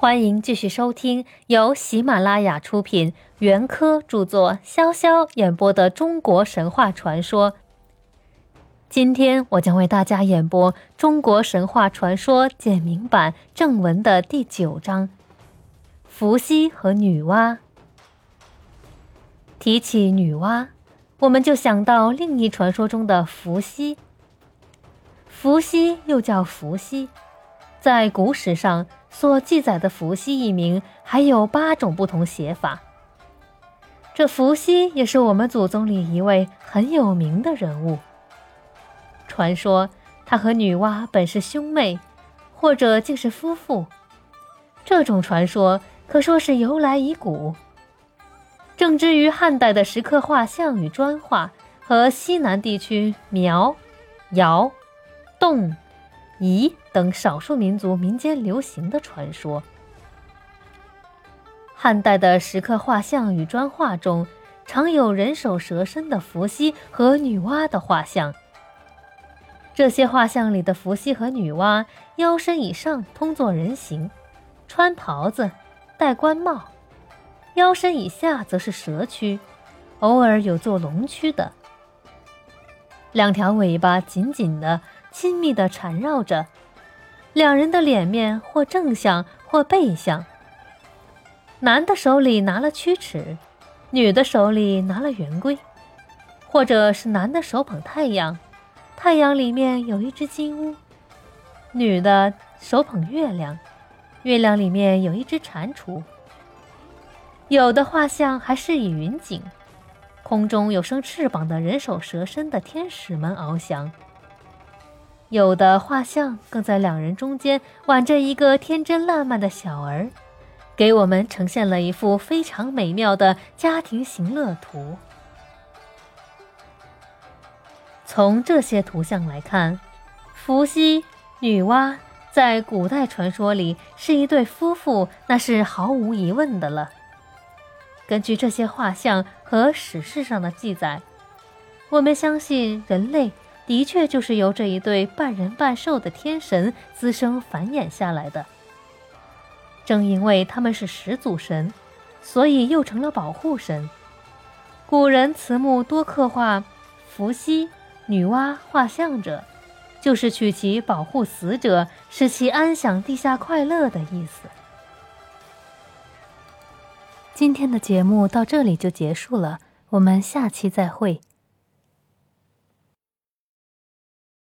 欢迎继续收听由喜马拉雅出品、袁科著作、潇潇演播的中国神话传说。今天我将为大家演播《中国神话传说简明版》正文的第九章：伏羲和女娲。提起女娲，我们就想到另一传说中的伏羲。伏羲又叫伏羲，在古史上。所记载的伏羲一名还有八种不同写法。这伏羲也是我们祖宗里一位很有名的人物。传说他和女娲本是兄妹，或者竟是夫妇。这种传说可说是由来已古。正之于汉代的石刻画像与砖画和西南地区苗、瑶、侗。彝等少数民族民间流行的传说。汉代的石刻画像与砖画中，常有人首蛇身的伏羲和女娲的画像。这些画像里的伏羲和女娲，腰身以上通作人形，穿袍子，戴冠帽；腰身以下则是蛇躯，偶尔有做龙躯的。两条尾巴紧紧的。亲密地缠绕着，两人的脸面或正向或背向。男的手里拿了曲尺，女的手里拿了圆规，或者是男的手捧太阳，太阳里面有一只金乌；女的手捧月亮，月亮里面有一只蟾蜍。有的画像还是以云锦，空中有生翅膀的人手蛇身的天使们翱翔。有的画像更在两人中间挽着一个天真烂漫的小儿，给我们呈现了一幅非常美妙的家庭行乐图。从这些图像来看，伏羲、女娲在古代传说里是一对夫妇，那是毫无疑问的了。根据这些画像和史事上的记载，我们相信人类。的确，就是由这一对半人半兽的天神滋生繁衍下来的。正因为他们是始祖神，所以又成了保护神。古人慈墓多刻画伏羲、女娲画像者，就是取其保护死者，使其安享地下快乐的意思。今天的节目到这里就结束了，我们下期再会。